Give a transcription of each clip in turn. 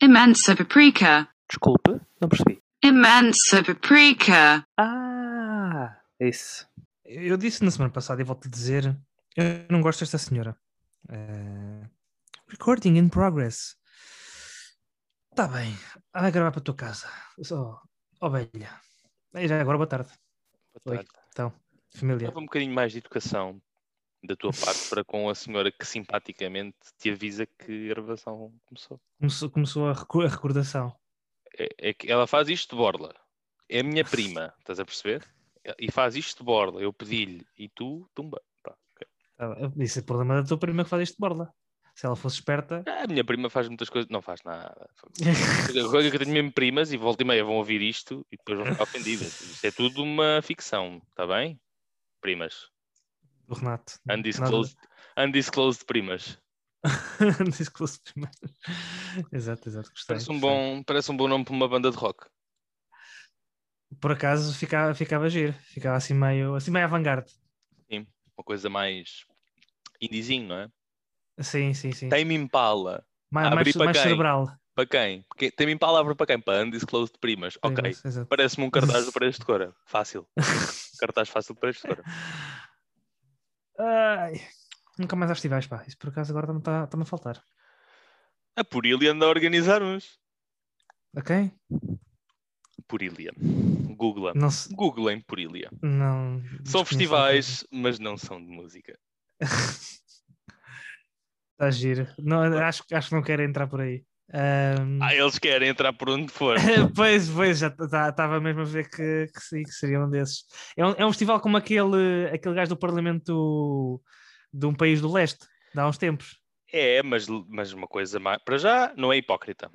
Imensa paprika. Desculpe, não percebi. Imensa paprika. Ah, isso. Eu disse na semana passada e volto a dizer: eu não gosto desta senhora. Eh, recording in progress. Está bem, vai gravar para a tua casa. Só, ovelha. E já agora, boa tarde. Boa Oi. tarde. Então, família. Leva um bocadinho mais de educação da tua parte para com a senhora que simpaticamente te avisa que a gravação começou. Começou, começou a, a recordação. É, é que ela faz isto de borla. É a minha prima, estás a perceber? E faz isto de borla. Eu pedi-lhe e tu, tumba. Pá, ok. Ah, Isso é problema da tua prima que faz isto de borla. Se ela fosse esperta. Ah, A minha prima faz muitas coisas, não faz nada. Agora que eu tenho mesmo primas e volta e meia vão ouvir isto e depois vão ficar ofendidas. Isto é tudo uma ficção, está bem? Primas. Do Renato. Undisclosed, undisclosed primas. Undisclosed prima. exato, exato. Gostei, Parece um, gostei. bom, parece um bom nome para uma banda de rock. Por acaso ficava, ficava giro. Ficava assim meio, assim meio avant-garde. Uma coisa mais indizinho, não é? Sim, sim, sim. Tame Impala. mais mais, para mais quem? cerebral. Para quem? Impala abre para quem? Para Undisclosed Primas. Ok. Primas. Parece-me um cartaz do Paredes de Cora. Fácil. cartaz fácil do Paredes de Cora. Ai, nunca mais festivais, pá. Isso por acaso agora está-me tá, a faltar. A Purilia anda a organizar uns. Ok? Purilia. Googla. Não se. Google em Purilia. Não, São festivais, mas não são de música. Está giro. Não, acho, acho que não quero entrar por aí. Ahm, Ah, eles querem entrar por onde for. pois, pois, já estava mesmo a ver que, que sim, que seria um desses. É um, é um festival como aquele, aquele gajo do Parlamento de um país do leste, de há uns tempos. É, mas, mas uma coisa mais. Para já, não é hipócrita.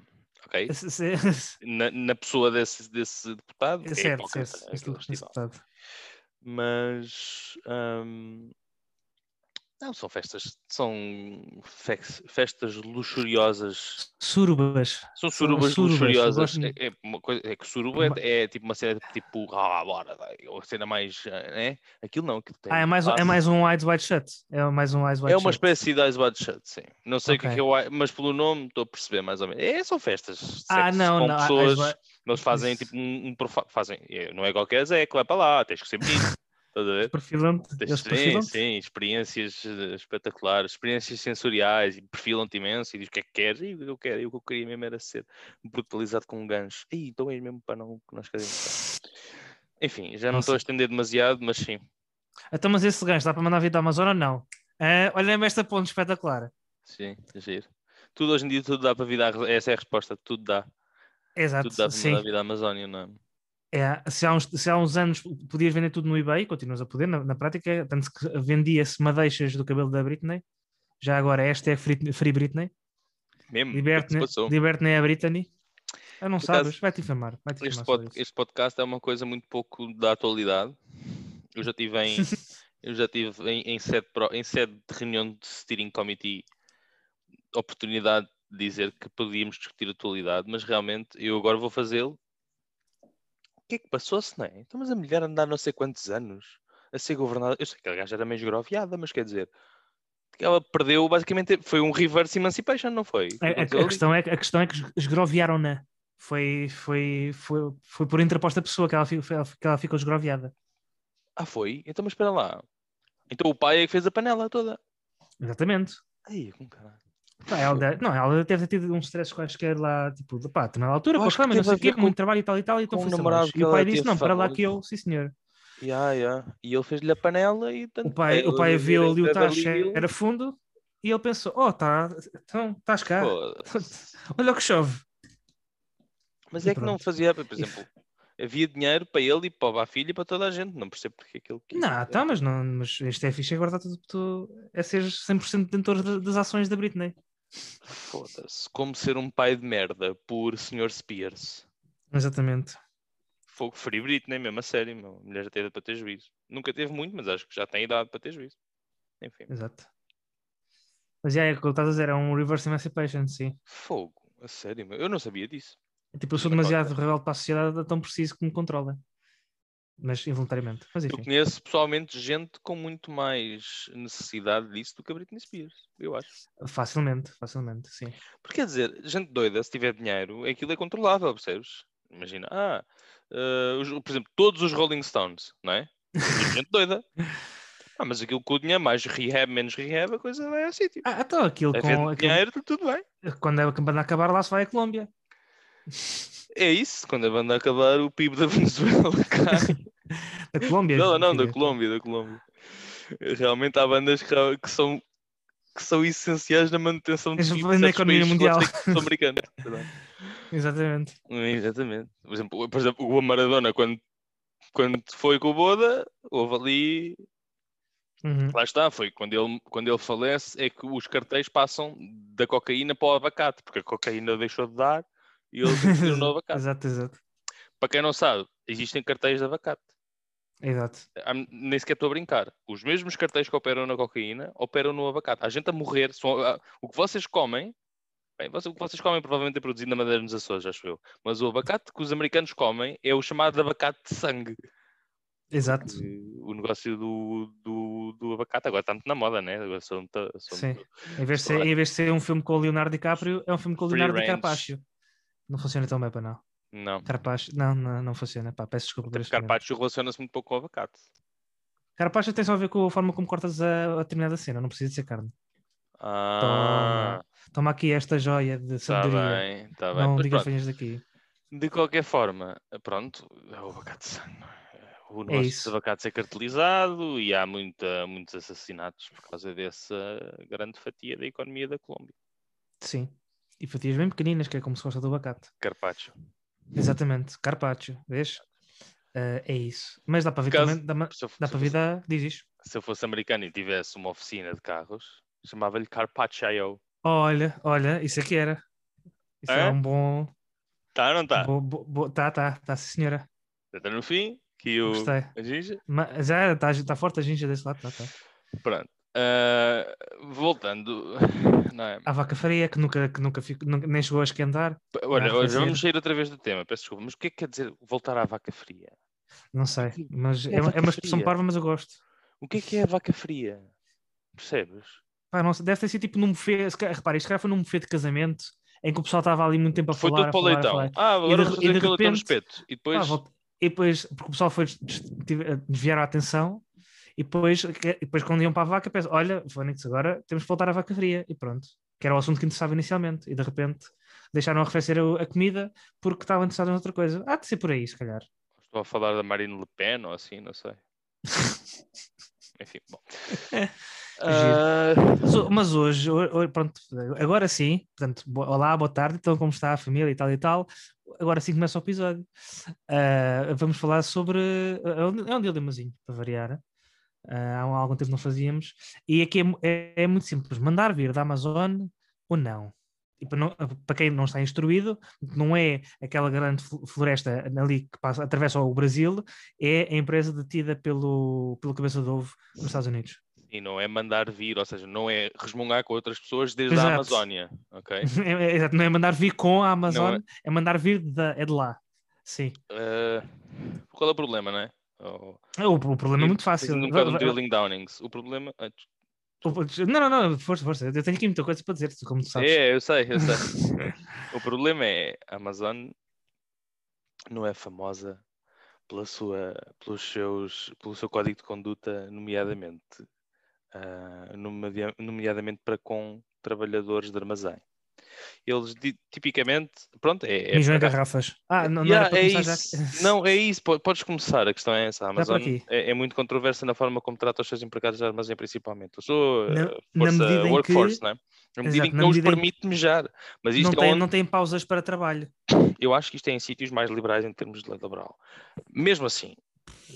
Ok? Na, na pessoa desse, desse deputado, é certo, hipócrita. certo. aquele Este- deputado. mas não são festas, são festas luxuriosas, Surubas. são São surubas, surubas, eu luxuriosas. gosto É, é uma coisa, é que suruba Uma- é, é tipo uma cena tipo, ah, bora, vai", ou a cena mais, eh, né? Aquilo não, aquilo tem Ah, é mais, é mais um Eyes Wide Shut. É mais um Eyes Wide É uma Shut. espécie de Ice Wide Shut, sim. Não sei o que é eu, mas pelo nome estou a perceber mais ou menos. É, são festas. Ah, não, com não. Eyes pessoas. Eles fazem tipo um, um profa- fazem, é, não é qualquer Zé que vai para lá, tens que ser bonito. Estás a ver? Perfilam-te. Sim, sim, experiências eh, espetaculares, experiências sensoriais, e perfilam-te imenso e diz o que é que queres, e o que eu quero, e o que eu queria mesmo era ser brutalizado com um gancho. Ih, então é mesmo para não que nós queremos. Enfim, já não estou a estender demasiado, mas sim. Então, mas esse gancho dá para mandar vir da Amazon ou não? Ah, Olha-me esta ponte espetacular. Sim, giro. Tudo hoje em dia tudo dá para vida, essa é a resposta, tudo dá. Exato, Tudo dá para mandar vida à Amazónia, não é? É, se, há uns, se há uns anos podias vender tudo no eBay, continuas a poder, na, na prática, tanto que vendia-se madeixas do cabelo da Britney. Já agora, esta é Free, free Britney. Mesmo, é Liberte-me liberte a Britney. Ah, não Por sabes? Vai-te infamar. Vai -te Este, pod- este podcast é uma coisa muito pouco da atualidade. Eu já tive em, eu já tive em, em, sede, em sede de reunião de steering committee oportunidade de dizer que podíamos discutir a atualidade, mas realmente eu agora vou fazê-lo. O que é que passou-se, não é? Então, mas a mulher andar não sei quantos anos a ser governada. Eu sei que a gaja era meio esgroviada, mas quer dizer, ela perdeu basicamente foi um reverse emancipation, não foi? A, a- a ali. questão é, a questão é que es- esgroviaram-na. Foi, foi, foi, foi por interposta pessoa que ela, que ela ficou esgroviada. Ah, foi? Então, mas espera lá. Então o pai é que fez a panela toda. Exatamente. Ai, com caralho. Pá, ela deve, não, ela deve ter tido uns stress quaisquer lá, tipo, de pá, na altura, com a não sei o quê, muito trabalho e tal e tal, e então foi namorado E o pai disse, não, para lá que eu, sim senhor. Ya, ya. E ele fez-lhe a panela e tanto O pai, o pai viu ali o tacho era fundo e ele pensou, oh, tá, então estás cá, olha o que chove. Mas E é que não pronto. fazia, por exemplo, havia dinheiro para ele e para a filha e para toda a gente. Não percebo porque é que. Não, tá, mas, não, mas isto é fixe, agora está tudo, tudo é ser 100% detentor de- das ações da Britney. Foda-se. Como ser um pai de merda por Sr. Spears. Exatamente. Fogo Free Britney, mesmo a sério. Meu. A mulher já teve para ter juízo. Nunca teve muito, mas acho que já tem idade para ter juízo. Enfim. Exato. Mas já é o que estás a dizer, é um reverse emancipation, sim. Fogo. A sério, meu. Eu não sabia disso. É tipo, eu sou demasiado rebelde para a sociedade, é tão preciso que me controla. Mas involuntariamente. Mas Eu conheço pessoalmente gente com muito mais necessidade disso do que a Britney Spears, eu acho. facilmente, facilmente, sim. Porque quer dizer, gente doida, se tiver dinheiro, aquilo é controlável, percebes? Imagina, ah, eh, os- por exemplo, todos os Rolling Stones, não é? Gente doida. Ah, mas aquilo com o dinheiro, mais rehab, menos rehab, a coisa vai ao sítio. Ah, então aquilo Havendo com aquilo, dinheiro, tudo bem. quando a banda acabar lá se vai à Colômbia. É isso, quando a banda acabar, o PIB da Venezuela cai. Da Colômbia. Não, não, da. Colômbia, da Colômbia. Realmente há bandas que, que são, que são essenciais na manutenção de certos economia mundial. sul-americanos. Verdade. Exatamente. Exatamente. Por exemplo, por exemplo, o Maradona, quando, quando foi com o Boda, houve ali. Uhum. Lá está, foi quando ele, quando ele falece, é que os cartéis passam da cocaína para o abacate, porque a cocaína deixou de dar e ele decidiu no abacate. exato, exato. Para quem não sabe, existem cartéis de abacate. Exato. Nem sequer estou a brincar. Os mesmos cartéis que operam na cocaína operam no abacate. Há gente a morrer. são- o que vocês comem, bem, o que vocês comem provavelmente é produzido na Madeira nos Açores, acho eu. Mas o abacate que os americanos comem é o chamado abacate de sangue. Exato. O negócio do, do, do abacate agora está muito na moda, né? Agora são, ta- são Sim. muito- Em vez, de ser, em vez de ser um filme com o Leonardo DiCaprio, é um filme com o Leonardo. DiCaprio. Não funciona tão bem para não. Não. Carpaccio, não, não, não funciona. Pá, peço desculpa momento. carpaccio relaciona-se muito pouco com o abacate. Carpaccio tem só a ver com a forma como cortas a, a determinada cena, não precisa de ser carne. Ah, Toma aqui esta joia de sabedoria. bem, está bem. não Mas digas venhas daqui. De qualquer forma, pronto, é o abacate sangue. é? O negócio isso. de abacate é cartelizado e há muita, muitos assassinatos por causa dessa grande fatia da economia da Colômbia. Sim. E fatias bem pequeninas, que é como se fosse a do abacate. Carpaccio. Exatamente. Carpaccio, vês? Ah, é isso. Mas dá para vir também. Dá, ma- Se eu, dá para vir. Diz isto. se eu fosse americano e tivesse uma oficina de carros, chamava-lhe Carpaccio. Olha, olha, isso aqui era. Isso é Hã? um bom. Tá ou não tá? bo- bo- bo- tá, tá, tá, sim, senhora. Já está no fim. Que o... Gostei. A ginja. Mas já está tá forte a ginja desse lado, tá, tá. Pronto. Ah, voltando, não é? A vaca faria que nunca, que nunca fico, nunca- nem chegou a esquentar. Olha, ser. vamos sair outra vez do tema, peço desculpa, mas o que é que quer dizer voltar à vaca fria? Não sei, mas É é, é uma expressão fria. parva, mas eu gosto. O que é que é a vaca fria? Percebes? Pá, não sei, deve ter sido tipo num buffet. Repara, isto foi num buffet de casamento em que o pessoal estava ali muito tempo a Foi falar. tudo para o leitão. Ah, agora de- e de leitão no repente- espeto. E depois, volta- E depois, porque o pessoal foi desviar a atenção, e depois, e depois quando iam para a vaca, pensa, olha, Fónix, agora temos que voltar à vaca fria, e pronto. Que era o assunto que interessava inicialmente, e de repente deixaram arrefecer a, a comida porque estavam interessados em outra coisa. Há de ser por aí, se calhar. estou a falar da Marine Le Pen ou assim, não sei. Enfim, bom. Ah, Mas, ho- mas hoje, ho- ho- pronto, agora sim, portanto, olá, boa tarde, então como está a família e tal e tal. Agora sim começa o episódio. Ah, vamos falar sobre. É um, é um dilemazinho, para variar. Ah, há um- algum tempo não fazíamos. E aqui é, é- é muito simples: mandar vir da Amazon ou não. E para, não- para quem não está instruído, não é aquela grande fl- floresta ali que passa, atravessa o Brasil, é a empresa detida pelo, pelo cabeça de ovo nos Estados Unidos. e não é mandar vir, ou seja, não é resmungar com outras pessoas desde Exato. a Amazónia, ok? É, é, exato, não é mandar vir com a Amazon, Não é... mandar vir da, é de lá. Sim. Ah, qual é o problema, não é? Oh, O, o problema é muito fácil. Um bocado um va- drilling downings. O problema. ah, Não, não, não, força, força. Eu tenho aqui muita coisa para dizer, como tu sabes. É, eu sei, eu sei. o problema é a Amazon não é famosa pela sua, pelos seus, pelo seu código de conduta, nomeadamente, nomea- nomeadamente para com trabalhadores de armazém. Eles tipicamente, pronto, é, é Mijam em garrafas. Ah, não, não Yeah, é isso. já. Não, é isso. po- Podes começar. A questão é essa. A Amazon é, é muito controversa na forma como trata os seus empregados de armazém, principalmente. Eu sou Na- na força medida em workforce, que- não é? Na medida em Exato, que na não os medida em que- permite mejar. Mas Não isto é tem, onde- não tem pausas para trabalho. eu acho que isto é em sítios mais liberais em termos de lei laboral. Mesmo assim,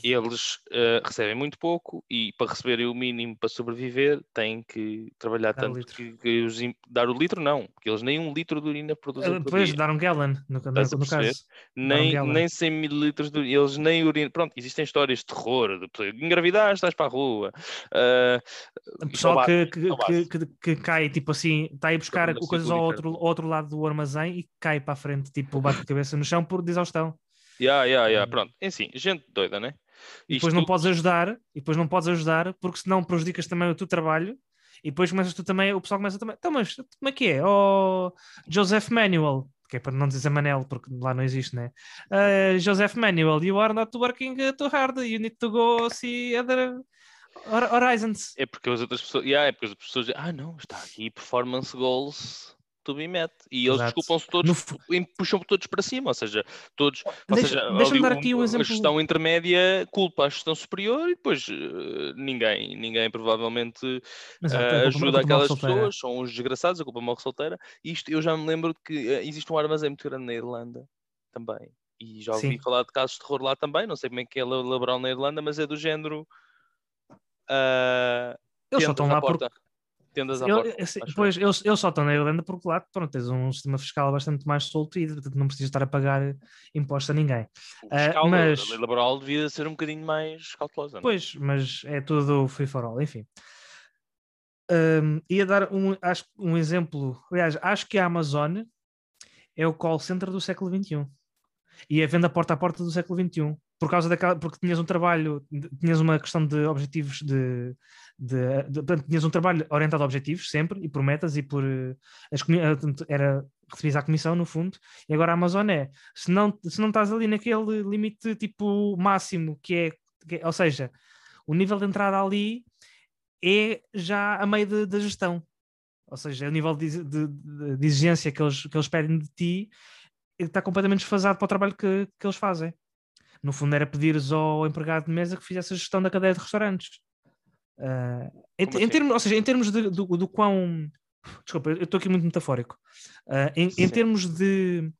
eles uh, recebem muito pouco e para receberem o mínimo para sobreviver têm que trabalhar Dar tanto que, que os dar o litro não, porque eles nem um litro de urina produzem Depois dia. dar um gallon, no, no, no caso. nem, gallon. nem 100 mililitros de eles nem urina. Pronto, existem histórias de terror, de engravidar, estás para a rua. O pessoal ao que, que, que, que, cai, tipo assim, está a ir buscar Problema coisas ao outro, outro lado do armazém e cai para a frente, tipo, bate a cabeça no chão por exaustão. Yeah, yeah, yeah. Hum. Pronto, enfim, gente doida, né? E depois Isto- não podes ajudar, e depois não podes ajudar, porque senão prejudicas também o teu trabalho, e depois começas tu também, o pessoal começa também, então, mas como é que é? Oh, Joseph Manuel, que é para não dizer Manel, porque lá não existe, né? Uh, Joseph Manuel, you are not working too hard, you need to go see other hor- horizons. É porque as outras pessoas. Yeah, é porque as pessoas dizem, ah, não, está aqui performance goals to be met. E eles desculpam-se todos No e puxam todos para cima, ou seja, todos. Ou Deixa- seja, deixa-me ali dar aqui um a exemplo. gestão intermédia culpa a gestão superior e depois eh, ninguém, ninguém provavelmente a a ajuda aquelas pessoas, são os desgraçados, a culpa mal solteira. Isto eu já me lembro que eh, existe um armazém muito grande na Irlanda também. E já ouvi Sim. falar de casos de terror lá também, não sei como é que é la- laboral na Irlanda, mas é do género. Eles só estão lá porta. Tendas à Ele- porta. eu. pois, eles, eles só estão na Irlanda porque lá pronto, tens um sistema fiscal bastante mais solto e portanto, não precisas estar a pagar imposto a ninguém. Ah, fiscal, mas- A lei laboral devia ser um bocadinho mais cautelosa. não é? Pois, mas é tudo free for all, enfim. Hum, ia dar um, acho, um exemplo. Aliás, acho que a Amazon é o call center do século XXI e a venda porta a porta do século XXI. Por causa daquela, porque tinhas um trabalho, tinhas uma questão de objetivos de, de, de- portanto, tinhas um trabalho orientado a objetivos sempre e por metas e por eh, as, eh, era recebias a comissão no fundo e agora a Amazon é se não, se não estás ali naquele limite tipo máximo que é, que é- ou seja, o nível de entrada ali é já a meio da gestão. Ou seja, o nível de- de- de exigência que eles, que eles pedem de ti está completamente desfasado para o trabalho que, que eles fazem. No fundo, era pedires ao empregado de mesa que fizesse a gestão da cadeia de restaurantes. Ah, em, Como em assim? termos, ou seja, em termos de- do, do quão. Desculpa, eu estou aqui muito metafórico. Ah, em, em termos de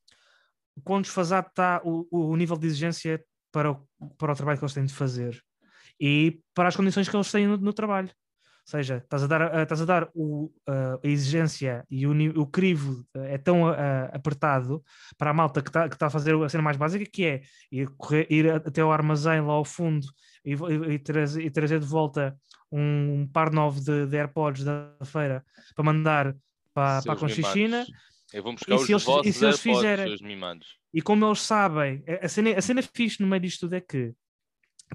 quão desfasado está o, o nível de exigência para o, para o trabalho que eles têm de fazer e para as condições que eles têm no, no trabalho. Ou seja, estás a dar, a- estás a, dar o, a, a exigência e o, o crivo eh, é tão ah, apertado para a malta que está que tá a fazer a cena mais básica, que é ir, correr, ir a- até ao armazém lá ao fundo e, e, e trazer, e trazer de volta um par novo de, de AirPods da feira para mandar para, para a Conchichina. Eu vou buscar E os se eles- e vossos se eles AirPods, fizerem-. E como eles sabem, a a cena, a cena fixe no meio disto tudo é que,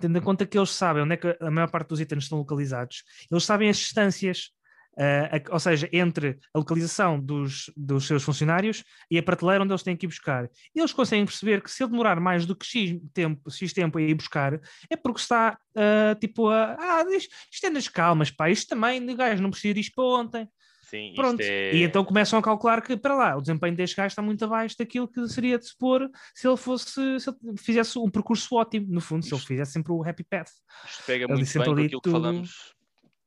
tendo em conta que eles sabem onde é que a maior parte dos itens estão localizados, eles sabem as distâncias, ah, a- ou seja, entre a localização dos, dos seus funcionários e a prateleira onde eles têm que ir buscar. Eles conseguem perceber que se ele demorar mais do que X tempo, X tempo a ir buscar, é porque está ah, tipo a. Ah, isto, é nas calmas, pá, isto também, gajo não precisa disto para ontem. Sim, Pronto, isto é... e então começam a calcular que, para lá, o desempenho deste gajo está muito abaixo daquilo que seria de supor se ele fosse, se ele fizesse um percurso ótimo, no fundo, se ele Isto- fizesse sempre o happy path. Isto pega muito bem aquilo que falamos.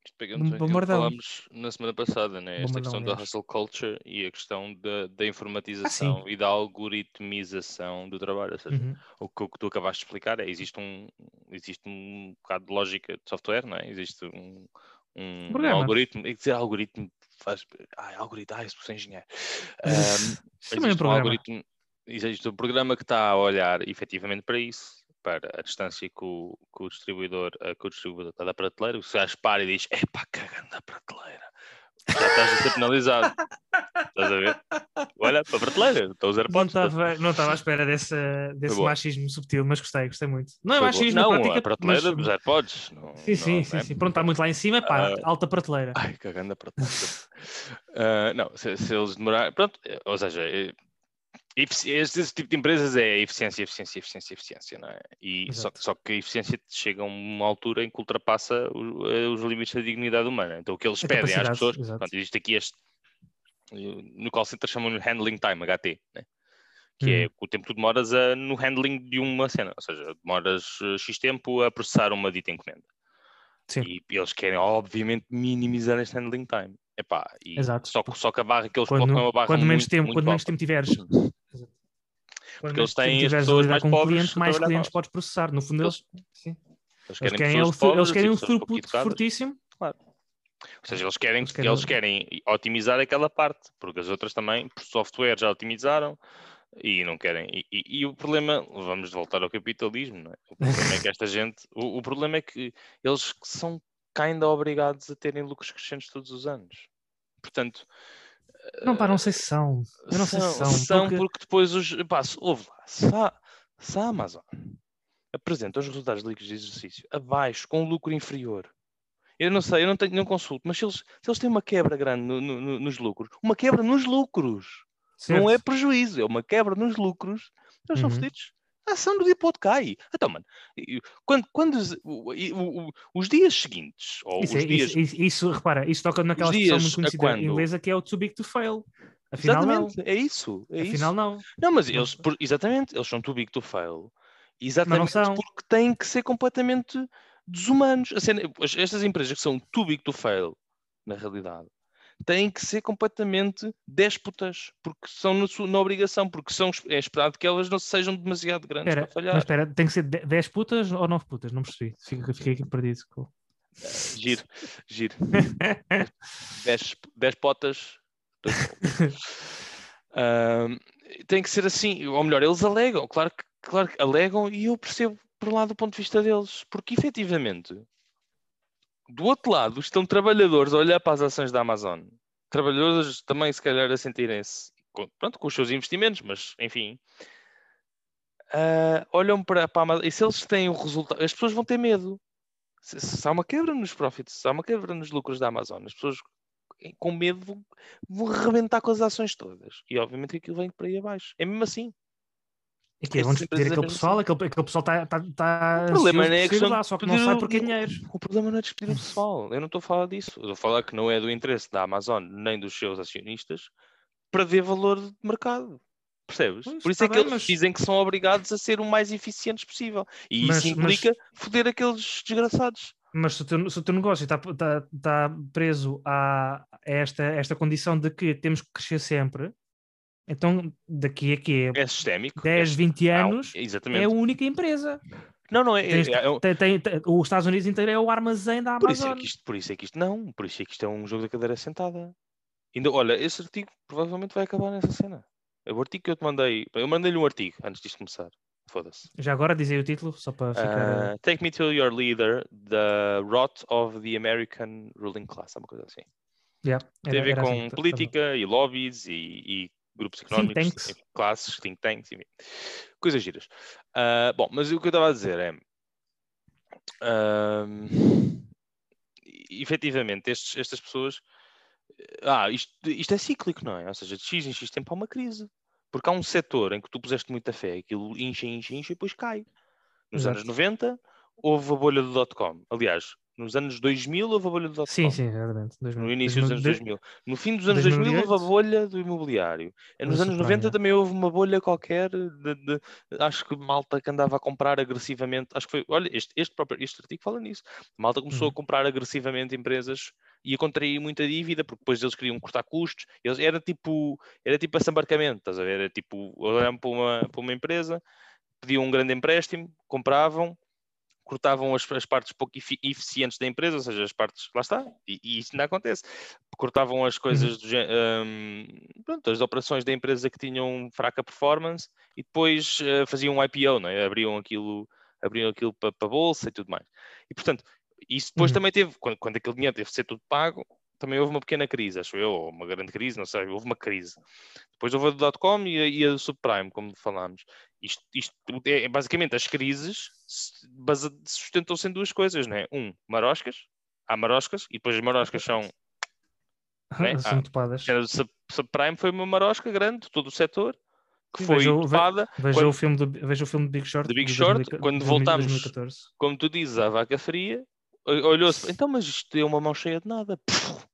Isto pega muito bem que falámos na semana passada, né? Esta questão da hustle culture e a questão da, da informatização e da algoritmização do trabalho. Ou seja, Uhum. o que, o que tu acabaste de explicar é existe um, existe um bocado de lógica de software, não é? Existe um, um, um algoritmo. E dizer algoritmo faz. Ai, algoritmo, ai, sou engenheiro. Também é um existe um programa. algoritmo, existe um programa que está a olhar efetivamente para isso, para a distância que o, que o distribuidor, eh, que o distribuidor está da prateleira, o gajo para e diz, epá, cagando da prateleira. Já estás a ser penalizado. Estás a ver? Olha, para a prateleira, estão os Não AirPods. estava não estava à espera desse, desse machismo subtil, mas gostei, gostei muito. Não é Foi machismo Não, prática, a prateleira mas- dos AirPods. Não, Sim, sim, não sim, é- sim. Pronto, está muito lá em cima, pá, Ah. alta prateleira. Ai, cagando a prateleira. Ah, não, se, se eles demorarem. Pronto, eh, ou seja, eh, esse tipo de empresas é eficiência, eficiência, eficiência, eficiência, não é? E só, Exato. só que a eficiência chega a uma altura em que ultrapassa o- eh, os limites da dignidade humana. Então o que eles A pedem às pessoas. exato. Pronto, existe aqui este. No call center chamam-lhe handling time, HT, né? que é Hum. o tempo que tu demoras a- no handling de uma cena, ou seja, demoras eh, X tempo a processar uma dita encomenda. Sim. E eles querem, obviamente, minimizar este handling time. Epá, e Exato. Só, só que a barra que eles Quando, colocam é uma barra quando menos muito, tempo, muito quando menos tempo tiveres. Quando eles têm as pessoas mais pobres cliente, mais clientes podes processar. No fundo, Eles- eles, sim. Eles Eles querem, querem, pobres eles querem e um throughput fortíssimo. Ou seja, eles querem, Eles eles querem- querem... otimizar aquela parte, porque as outras também, por software, já otimizaram e não querem. E, e- e o problema, vamos voltar ao capitalismo, não é? O problema é que esta gente, o, o problema é que eles são ainda obrigados a terem lucros crescentes todos os anos. Portanto, Não, pá, não sei se são. Eu não sei se são. são porque- porque... depois os. Pá, ouve lá, se, há- Se a Amazon apresenta os resultados líquidos de exercício abaixo, com um lucro inferior, eu não sei, eu não, tenho, não consulto, mas se eles, se eles têm uma quebra grande no- no- no- nos lucros, uma quebra nos lucros, não é Certo. prejuízo, é uma quebra nos lucros, eles são Uhum. fodidos. A ação do dia pode cair. Então, mano, quando, quando os, dias seguintes, ou Isso, os é- dias. isso, isso, repara, isso toca naquela expressão muito conhecida quando? inglesa que é o too big to fail. Afinal, não. exatamente, é isso. É Afinal, isso. não. Não, mas Não. eles, exatamente, eles são too big to fail. Exatamente porque têm que ser completamente desumanos. A cena- as- estas empresas que são too big to fail, na realidade, têm que ser completamente déspotas, porque são na, obrigação, porque são, é esperado que elas não sejam demasiado grandes Espera, para falhar. mas espera, tem que ser 10 putas ou 9 putas? Não percebi. Fiquei, aqui perdido. Giro, giro. 10 potas. Ahm, tem que ser assim, ou melhor, eles alegam, claro que, claro que alegam, e eu percebo por lado do ponto de vista deles, porque efetivamente do outro lado estão trabalhadores a olhar para as ações da Amazon, trabalhadores também se calhar a sentirem-se pronto, com os seus investimentos, mas enfim. ah, olham para, para a Amazon e se eles têm o resultado, as pessoas vão ter medo se, se há uma quebra nos profits, se há uma quebra nos lucros da Amazon, as pessoas com medo vão, vão arrebentar com as ações todas. E obviamente aquilo vem para aí abaixo. É mesmo assim. E que vão Estas despedir é aquele pessoal, aquele, aquele pessoal está tá, tá O problema não é questão lá, só que não sai porque é dinheiro. O problema não é despedir o pessoal. Eu não estou a falar disso. Eu estou a falar que não é do interesse da Amazon nem dos seus acionistas perder valor de mercado. Percebes? Pois, Por isso tá é que bem, eles mas- dizem que são obrigados a ser o mais eficientes possível. E Mas- isso mas- implica foder aqueles desgraçados. Mas se o teu, se o teu negócio está tá, tá preso a, a esta, esta condição de que temos que crescer sempre, então daqui a quê? É sistémico. 10, é, 20 não, anos exatamente. é a única empresa. Não, não é. Tens- é- é- Tem- tem- tem- os Estados Unidos inteiro é o armazém da Por isso, é Amazon. que isto, por isso é que isto não, por isso é que isto é um jogo da cadeira sentada. Ainda, olha, esse artigo provavelmente vai acabar nessa cena. É o artigo que eu te mandei. Eu mandei-lhe um artigo antes disto começar. Foda-se. Já agora dizei o título, só para ficar. Ah, Take me to your leader, the rot of the American ruling class, uma coisa assim. yeah, Tem a era- ver era com assim, política e lobbies e, e grupos económicos, tanks. e classes, think tanks, enfim. coisas giras. Ah, bom, mas o que eu estava a dizer é. e- efetivamente, estes- estas pessoas. Ah, isto, isto é cíclico, não é? Ou seja, de X em X tempo há uma crise. Porque há um setor em que tu puseste muita fé, aquilo incha, incha, incha e depois cai. Nos Exato. anos 90 houve a bolha do dot-com. Aliás, nos anos 2000 houve a bolha do dot-com. Sim, sim, exatamente. No início dos anos 2000. No fim dos anos 2008. 2000 houve a bolha do imobiliário. E Nos anos subprime, 90 é. também houve uma bolha qualquer de, de- acho que malta que andava a comprar agressivamente. Acho que foi, olha, este, este próprio este artigo fala nisso. Malta começou Uhum. a comprar agressivamente empresas e a contrair muita dívida porque depois eles queriam cortar custos. Eles, era tipo, era tipo assambarcamento, estás a ver? Era tipo, olhavam para uma, para uma empresa, pediam um grande empréstimo, compravam, cortavam as, as partes pouco efi- eficientes da empresa, ou seja, as partes, lá está, e, e isso não acontece. Cortavam as coisas, do, gé- hum, pronto, as operações da empresa que tinham fraca performance e depois eh, faziam um IPO, não é? abriam aquilo, abriam aquilo para a bolsa e tudo mais. E portanto, isso depois Uhum. também teve, quando, quando aquele dinheiro teve de ser tudo pago, também houve uma pequena crise, acho eu, ou uma grande crise, não sei, houve uma crise. Depois houve a do dot-com e a, e a do subprime, como falámos. Isto, isto é, é basicamente as crises sustentam-se em duas coisas, não é? Um, maroscas, há maroscas, e depois as maroscas são. né? São Ah, topadas. A subprime foi uma marosca grande, de todo o setor, que foi veja topada, Veja, quando- o filme do, veja o filme Big Short. Big Short, 2000 quando 2000 voltámos- 2014. como tu dizes, à vaca fria, olhou-se, então, mas isto é uma mão cheia de nada. Puf,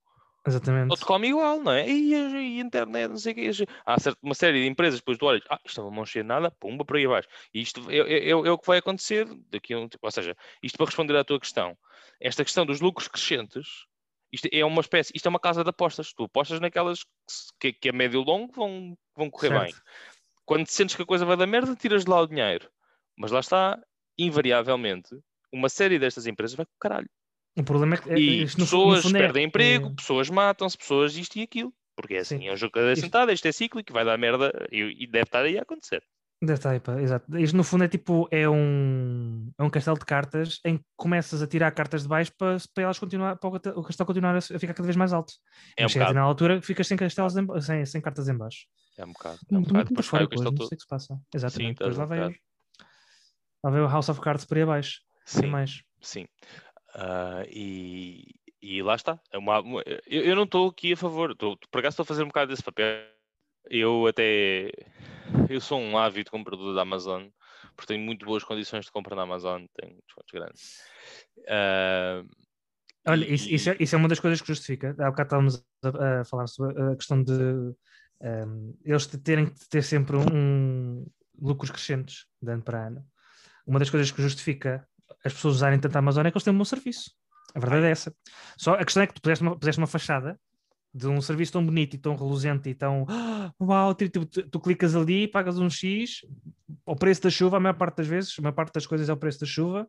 Exatamente. Outro come igual, não é? E a, e internet, não sei o que. Há certa- uma série de empresas, depois tu olhas, ah, isto é uma mão cheia de nada, pumba por aí abaixo. E isto é, é- é o- que vai acontecer daqui a um tempo. Ou seja, isto para responder à tua questão, esta questão dos lucros crescentes, isto é uma espécie, isto é uma casa de apostas. Tu apostas naquelas que, que, a médio e longo vão, vão correr bem. Certo. Quando sentes que a coisa vai dar merda, tiras de lá o dinheiro. Mas lá está, invariavelmente, uma série destas empresas vai com o caralho. O problema é que é- E isto pessoas fundo é- perdem emprego, é- pessoas matam-se, pessoas isto e aquilo. Porque é assim, Sim. é um jogo de cadeira Isto- sentada, isto é cíclico, vai dar merda e, e deve estar aí a acontecer. Deve estar aí, pá, exato. Isto no fundo é tipo, é um, é um castelo de cartas em que começas a tirar cartas de baixo para, para elas continuar, para o castelo continuar a, ficar cada vez mais alto. É um chega a bocado, determinada altura ficas sem, castelos em sem, sem cartas em baixo. é um bocado, é um Muito, bocado. muito Depois cai o castelo não todo. sei o que se passa. Exatamente. estás Depois lá um vai. Lá vem o House of Cards por aí abaixo. Sim. Sim, mais. sim. Ah, e, e lá está. É uma, uma- eu, eu não estou aqui a favor. Estou, por acaso estou a fazer um bocado desse papel. Eu até. Eu sou um ávido comprador da Amazon, porque tenho muito boas condições de compra na Amazon, tenho descontos grandes. Ah, Olha, e- isso, isso é, isso é uma das coisas que justifica. Há bocado estávamos a, a falar sobre a questão de ehm, eles te- terem que ter sempre um lucros crescentes de ano para ano. Uma das coisas que justifica as pessoas usarem tanto a Amazon é que eles têm um bom serviço. A verdade é essa. Só a questão é que tu puseste uma, puseste uma fachada de um serviço tão bonito e tão reluzente e tão "Ah, uau, tu, tu- tu- tu clicas ali, pagas um X, ao preço da chuva, a maior parte das vezes, a maior parte das coisas é o preço da chuva,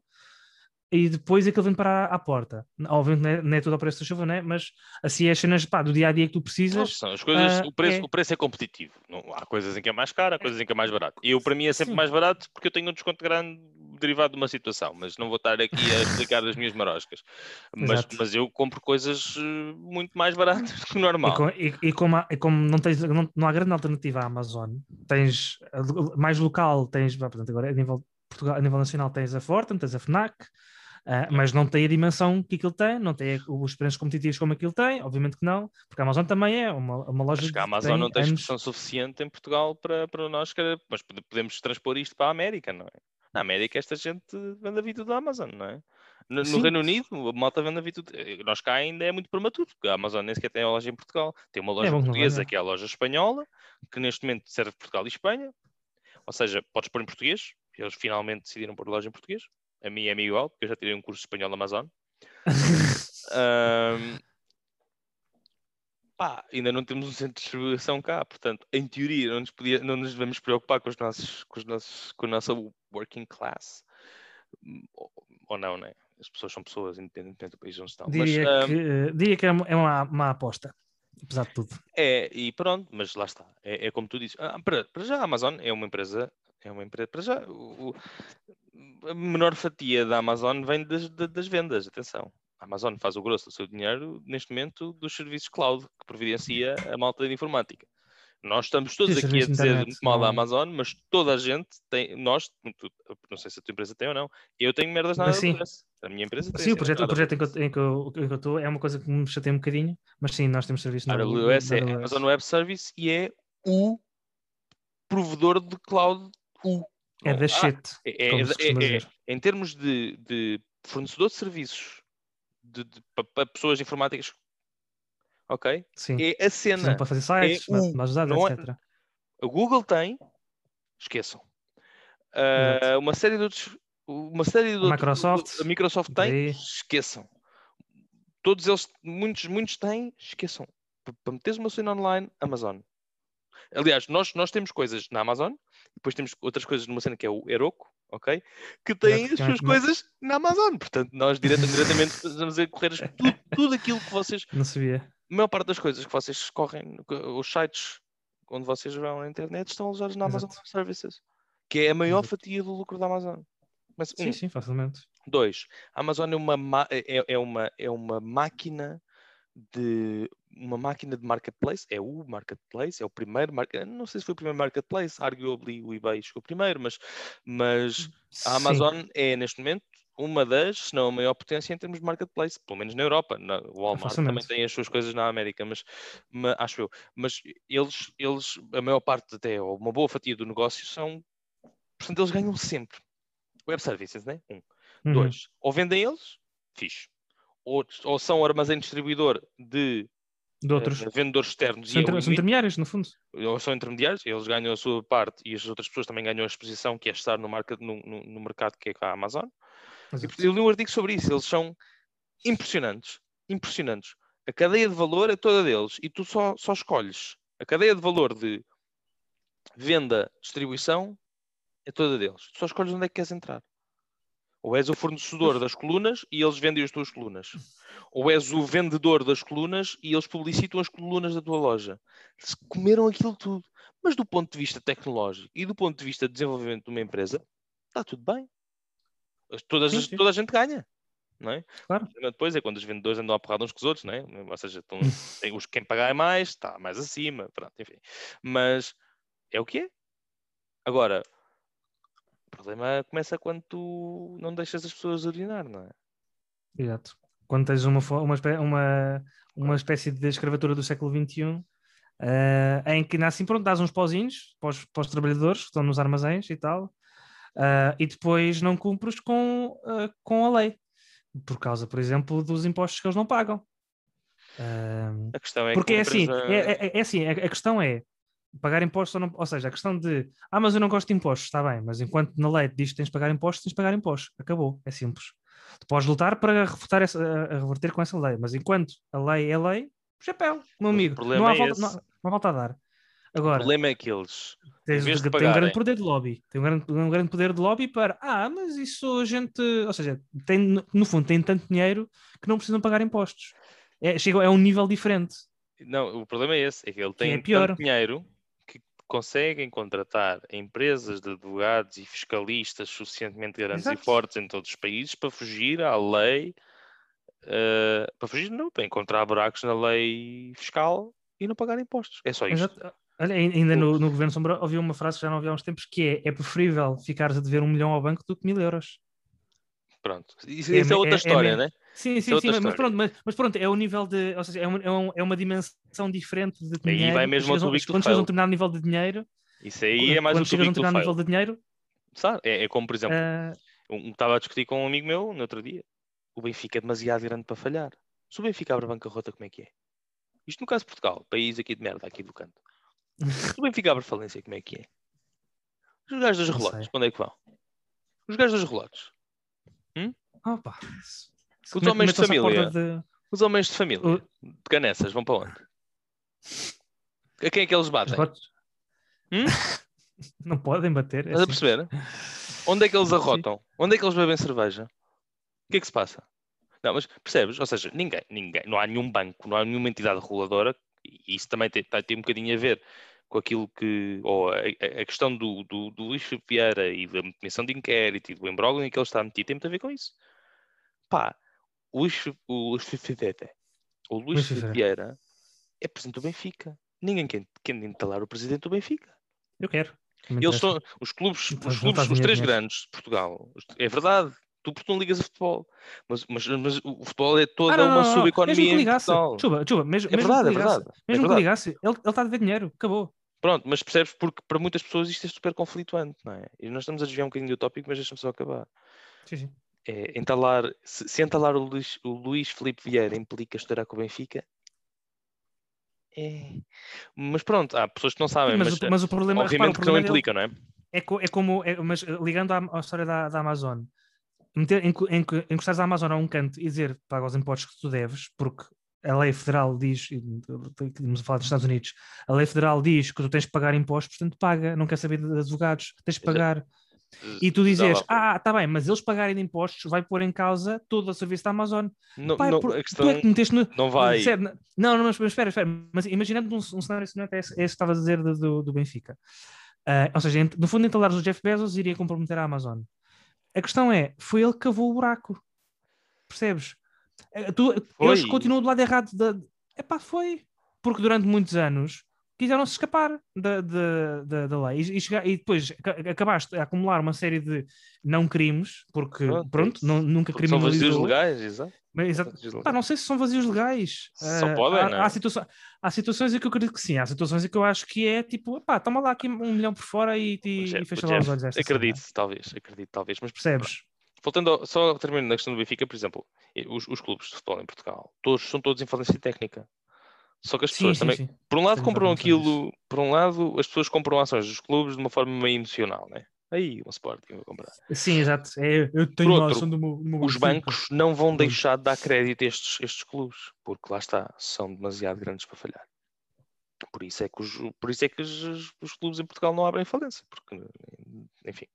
e depois aquilo vem para à porta. Obviamente não é, não é tudo ao preço da chuva, né? mas assim é as cenas pá, do dia a dia que tu precisas. as coisas, ah, o, preço, é. o preço é competitivo. Não, há coisas em que é mais caro, há coisas em que é mais barato. Eu, para mim, é sempre Sim. mais barato porque eu tenho um desconto grande derivado de uma situação, mas não vou estar aqui a explicar as minhas maroscas. Mas, mas eu compro coisas eh, muito mais baratas do que o normal. E, com- e- e como, há- e como não, tens, não, não há grande alternativa à Amazon, tens lo- mais local, tens, portanto, agora a nível, Portugal, a nível nacional tens a Fortem, tens a FNAC, ah, mas não tem a dimensão que aquilo tem, não tem os preços competitivos como aquilo tem, obviamente que não, porque a Amazon também é uma, uma loja Acho que a Amazon tem não tem anos- expressão suficiente em Portugal para, para nós, mas pode- podemos transpor isto para a América, não é? Na América esta gente vende a vida da Amazon, não é? No, no. Reino Unido, a malta vende a vida. Nós cá ainda é muito prematuro, porque a Amazon nem sequer tem a loja em Portugal. Tem uma loja bom que não portuguesa, que é a loja espanhola, que neste momento serve Portugal e Espanha. Ou seja, podes pôr em português. Eles finalmente decidiram pôr loja em português. A mim é-me igual, porque eu já tirei um curso de espanhol na Amazon. Ahm, pá, ainda não temos um centro de distribuição cá, portanto, em teoria, não nos, podia, não nos devemos preocupar com os nossos, com os nossos, com a nossa working class. Hum, Ou, não, né? As pessoas são pessoas, independentemente do país onde estão. Mas, diria, ahm, que, eh, diria que é uma, é uma, aposta, apesar de tudo. É, e pronto, mas lá está. É, é como tu dizes. Ah, para, para já a Amazon é uma empresa, é uma empresa, para já o- o- a menor fatia da Amazon vem das, da- das vendas, atenção. A Amazon faz o grosso do seu dinheiro neste momento dos serviços cloud, que providencia a malta de informática. Nós estamos todos aqui a de dizer internet, mal da não- Amazon, mas toda a gente tem, nós, não sei se a tua empresa tem ou não, eu tenho merdas na sim. A minha empresa tem. Sim, o projeto, o projeto em que, eu, em, que eu, em que eu estou é uma coisa que me chateia um bocadinho, mas sim, nós temos serviço na AWS é Amazon Web Service e é o provedor de cloud U. É da ah, shit, é- é- é- é- em termos de, de fornecedor de serviços para pessoas informáticas, ok? Sim. É a cena. para fazer sites, é o- não é- etc. A Google tem, esqueçam. Exato. uma série de outros. Uma série de outros- Microsoft, a Microsoft tem, esqueçam. Todos eles, muitos, muitos têm, esqueçam. Para meteres uma cena online, Amazon. Aliás, nós, nós temos coisas na Amazon, depois temos outras coisas numa cena que é o Heroku, ok? Que tem as é suas coisas na Amazon. Portanto, nós direta- diretamente estamos a correr tudo, tudo aquilo que vocês. Não sabia. A maior parte das coisas que vocês correm, os sites onde vocês vão na internet estão alojados na Amazon Exato. Web Services, que é a maior Exato. fatia do lucro da Amazon. Mas, um, Sim, sim, facilmente. Dois, a Amazon é uma, ma- é, é uma, é uma máquina de uma máquina de marketplace, é o marketplace, é o primeiro não sei se foi o primeiro marketplace, arguably o eBay chegou primeiro, mas, mas a Sim. Amazon é neste momento uma das, se não a maior potência em termos de marketplace, pelo menos na Europa. Na, o Walmart também tem as suas coisas na América, mas, ma- acho eu. Mas eles, eles, a maior parte até, ou uma boa fatia do negócio são, portanto, eles ganham sempre. Web services, né? Um. Uhum. Dois, ou vendem eles, fixe. Ou, ou são armazém distribuidor de De outros. eh, vendedores externos São, e é são intermediários, no fundo. ou são intermediários, eles ganham a sua parte e as outras pessoas também ganham a exposição que é estar no, market, no, no- no mercado que é cá a Amazon. Exato. eu li um artigo sobre isso, eles são impressionantes, impressionantes. A cadeia de valor é toda deles e tu só, só escolhes. A cadeia de valor de venda, distribuição é toda deles. Tu só escolhes onde é que queres entrar. Ou és o fornecedor das colunas e eles vendem as tuas colunas. Ou és o vendedor das colunas e eles publicitam as colunas da tua loja. Eles comeram aquilo tudo. Mas do ponto de vista tecnológico e do ponto de vista de desenvolvimento de uma empresa, está tudo bem. Todas, Sim, sim. toda a gente ganha. Não é? Claro. O Depois é quando os vendedores andam a porrada uns com os outros, não é? Ou seja, estão, tem os quem pagar mais, está mais acima, pronto, enfim. Mas é o que é. Agora, problema começa quando tu não deixas as pessoas urinar, não é? Exato. Quando tens uma, uma, uma, uma espécie de escravatura do século XXI, eh, em que assim, pronto, dás uns pauzinhos para os, para os trabalhadores que estão nos armazéns e tal, eh, e depois não cumpres com, eh, com a lei, por causa, por exemplo, dos impostos que eles não pagam. Eh, A questão é porque que é a assim, empresa- é, é- é assim, a, a questão é pagar impostos ou não, ou seja, a questão de ah, mas eu não gosto de impostos, está bem, mas enquanto na lei diz que tens de pagar impostos, tens de pagar impostos, acabou, é simples. Tu podes lutar para refutar essa, a, a reverter com essa lei, mas enquanto a lei é lei, chapéu, meu amigo, não há, é volta, não, há- não há volta a dar. O Agora, problema é que eles, tens, de tem um grande pagarem- poder de lobby, tem um grande, um grande poder de lobby para ah, mas isso a gente, ou seja, tem, no- fundo, tem tanto dinheiro que não precisam pagar impostos. É, chega, é um nível diferente. não, o problema é esse, é que ele é tem pior. tanto dinheiro que conseguem contratar empresas de advogados e fiscalistas suficientemente grandes Exato. e fortes em todos os países para fugir à lei, eh, para fugir não, para encontrar buracos na lei fiscal e não pagar impostos. É só isto. Olha, ai- ainda no, no governo Sombra ouvi uma frase que já não ouvi há uns tempos que é é preferível ficares a dever um milhão ao banco do que mil euros. Pronto. Isso, É isso é outra é- é história, me- né? Sim, é sim, sim, mas, pronto, mas, mas pronto, é o nível de, ou seja, é uma, é um- é uma dimensão diferente de Aí dinheiro. vai mesmo ao quando chegas a um determinado nível de dinheiro, Isso aí é mais quando um chegas a um determinado nível de dinheiro, Sabe? É, é como, por exemplo, ah, um- estava a discutir com um amigo meu no outro dia. O Benfica é demasiado grande para falhar. Se o Benfica abre bancarrota, como é que é? Isto no caso de Portugal, país aqui de merda, aqui do canto. O Benfica abre falência, como é que é? Os gajos dos relotes, para onde é que vão? Os gajos dos relotes. opa, se- se Os met- homens de família. de- Os homens de família, o- de canessas, vão para onde? A quem é que eles batem? Hum? Não podem bater. é Estás a assim. perceber? Onde é que eles arrotam? Onde é que eles bebem cerveja? O que é que se passa? Não, mas percebes? Ou seja, ninguém, ninguém, não há nenhum banco, não há nenhuma entidade reguladora, e isso também tem, tem um bocadinho a ver com aquilo que, ou a, a- questão do, do, do Luís Vieira e da comissão de inquérito e do imbróglio em que ele está metido, tem muito a ver com isso. Pá, o Luís, o Luís o Luís Vieira. É presidente do Benfica. Ninguém quer, quer entalar o presidente do Benfica. Eu quero. Eles são os clubes, Então, os, clubes os três dinheiro. grandes de Portugal. É verdade, tu porque não ligas a futebol. Mas, mas, mas o futebol é Ah, toda não, não, uma subeconomia Mesmo que ligasse, chuba, chuba, mesmo, É mesmo verdade, que é ligasse, verdade. É mesmo que verdade. ligasse, ele ele está a dever dinheiro, acabou. Pronto, mas percebes porque para muitas pessoas isto é super conflituante, não é? E nós estamos a desviar um bocadinho do tópico, mas deixa-me só acabar. Sim, sim. É, entalar, se, se entalar o Luís, o Luís Filipe Vieira implica estourar com o Benfica, é. Mas pronto, há pessoas que não sabem, mas, mas, o, mas o problema, repara, obviamente o que não dele implica, não é? é, co- é como, é- mas eh, ligando à, à história da, da Amazon, meter, enco- enco- encostares a Amazon a um canto e dizer paga os impostos que tu deves, porque a lei federal diz, estamos a falar dos Estados Unidos, a lei federal diz que tu tens que pagar impostos, portanto paga, não quer saber de advogados, tens que Exato. pagar. E tu dizes, ah, está bem, mas eles pagarem de impostos vai pôr em causa todo o serviço da Amazon. Não, é não, por- a tu questão é que meteste no, não vai. Não, não, mas, espera, espera. Mas imaginando um, um cenário semelhante a esse, que estavas a dizer do, do, Benfica. Ah, ou seja, no fundo, entalares o Jeff Bezos iria comprometer a Amazon. A questão é, foi ele que cavou o buraco. Percebes? Eh, Tu, eles continuam do lado errado da. Epá, foi. Porque durante muitos anos quiseram se escapar da, da, da, da lei e, e, chegar- e depois aca- acabaste a acumular uma série de não crimes, porque Pronto, é não, nunca Porque são vazios criminalizou. legais, exato. Mas, exato, Pá, não sei se são vazios legais. Só Ah, podem, há, não é? há, situa- há situações em que eu acredito que sim. Há situações em que eu acho que é tipo, pá, toma lá aqui um milhão por fora e, e, Jeff- e fecha lá os Jeff, olhos. Acredito, cena. talvez, acredito, talvez. Mas Percebes? Voltando ao- só terminando na questão do Benfica, por exemplo, os, os clubes de futebol em Portugal, todos são todos em falência técnica. Só que as Sim, pessoas sim, também, sim. por um lado, Temos compram aquilo, por um lado, as pessoas compram ações dos clubes de uma forma meio emocional, né? Aí, o Sporting vou comprar. Sim, exato. É, eu tenho outro, uma ação do meu, do meu Os bancos não vão deixar de dar crédito a estes, estes clubes, porque lá está, são demasiado grandes para falhar. Por isso é que os, por isso é que os, os clubes em Portugal não abrem falência, porque, enfim.